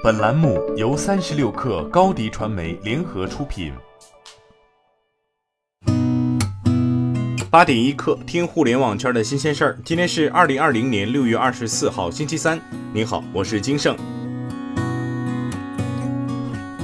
本栏目由三十六氪高低传媒联合出品。八点一刻，听互联网圈的新鲜事儿。今天是二零二零年六月二十四号，星期三。您好，我是金盛。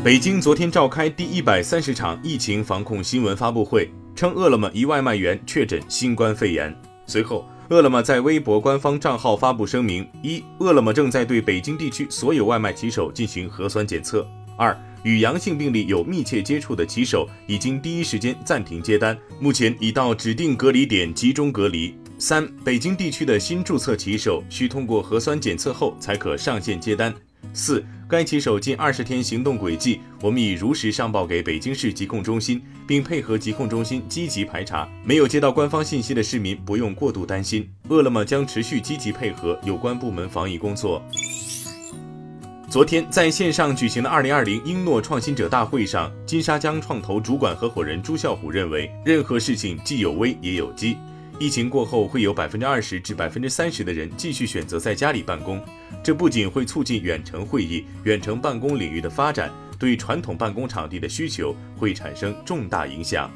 北京昨天召开第一百三十场疫情防控新闻发布会，称饿了么一外卖员确诊新冠肺炎。随后。饿了么在微博官方账号发布声明：一、饿了么正在对北京地区所有外卖骑手进行核酸检测；二、与阳性病例有密切接触的骑手已经第一时间暂停接单，目前已到指定隔离点集中隔离；三、北京地区的新注册骑手需通过核酸检测后才可上线接单。四，该骑手近二十天行动轨迹，我们已如实上报给北京市疾控中心，并配合疾控中心积极排查。没有接到官方信息的市民不用过度担心，饿了么将持续积极配合有关部门防疫工作。昨天在线上举行的二零二零英诺创新者大会上，金沙江创投主管合伙人朱啸虎认为，任何事情既有危也有机。疫情过后，会有百分之二十至百分之三十的人继续选择在家里办公，这不仅会促进远程会议、远程办公领域的发展，对传统办公场地的需求会产生重大影响。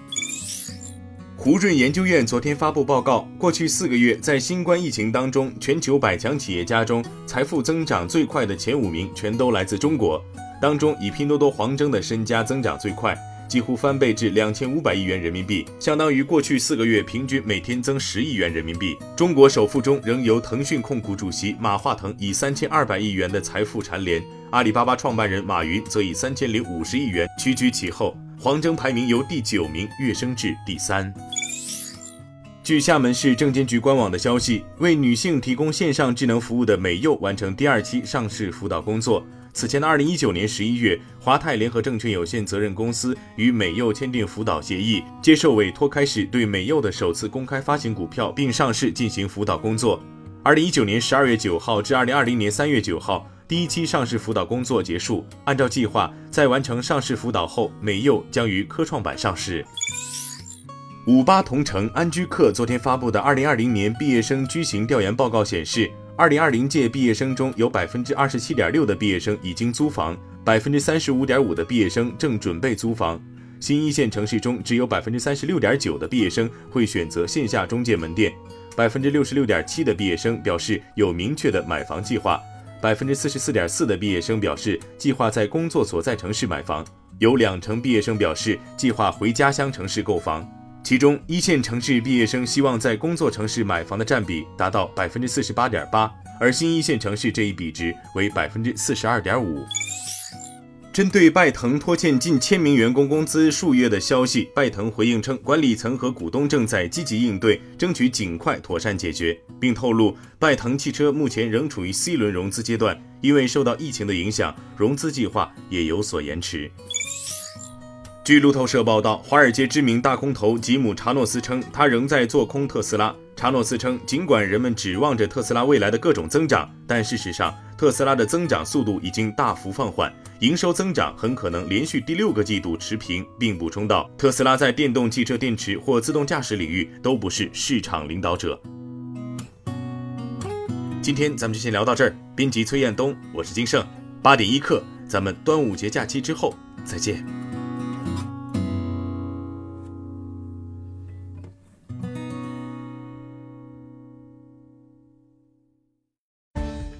胡润研究院昨天发布报告，过去四个月在新冠疫情当中，全球百强企业家中，财富增长最快的前五名全都来自中国，当中以拼多多黄峥的身家增长最快。几乎翻倍至两千五百亿元人民币，相当于过去四个月平均每天增十亿元人民币。中国首富中仍由腾讯控股主席马化腾以三千二百亿元的财富蝉联，阿里巴巴创办人马云则以三千零五十亿元屈居其后。黄峥排名由第九名跃升至第三。据厦门市证监局官网的消息，为女性提供线上智能服务的美柚完成第二期上市辅导工作。此前的二零一九年十一月，华泰联合证券有限责任公司与美柚签订辅导协议，接受委托开始对美柚的首次公开发行股票并上市进行辅导工作。二零一九年十二月九号至二零二零年三月九号，第一期上市辅导工作结束。按照计划，在完成上市辅导后，美柚将于科创板上市。五八同城安居客昨天发布的二零二零年毕业生居型调研报告显示。二零二零届毕业生中有百分之二十七点六的毕业生已经租房，百分之三十五点五的毕业生正准备租房。新一线城市中，只有百分之三十六点九的毕业生会选择线下中介门店，百分之六十六点七的毕业生表示有明确的买房计划，百分之四十四点四的毕业生表示计划在工作所在城市买房，有两成毕业生表示计划回家乡城市购房。其中，一线城市毕业生希望在工作城市买房的占比达到百分之四十八点八，而新一线城市这一比值为百分之四十二点五。针对拜腾拖欠近千名员工工资数月的消息，拜腾回应称，管理层和股东正在积极应对，争取尽快妥善解决，并透露，拜腾汽车目前仍处于 C 轮融资阶段，因为受到疫情的影响，融资计划也有所延迟。据路透社报道，华尔街知名大空头吉姆·查诺斯称，他仍在做空特斯拉。查诺斯称，尽管人们指望着特斯拉未来的各种增长，但事实上，特斯拉的增长速度已经大幅放缓，营收增长很可能连续第六个季度持平，并补充道，特斯拉在电动汽车电池或自动驾驶领域都不是市场领导者。今天咱们就先聊到这儿。编辑崔彦东，我是金盛，八点一刻，咱们端午节假期之后再见。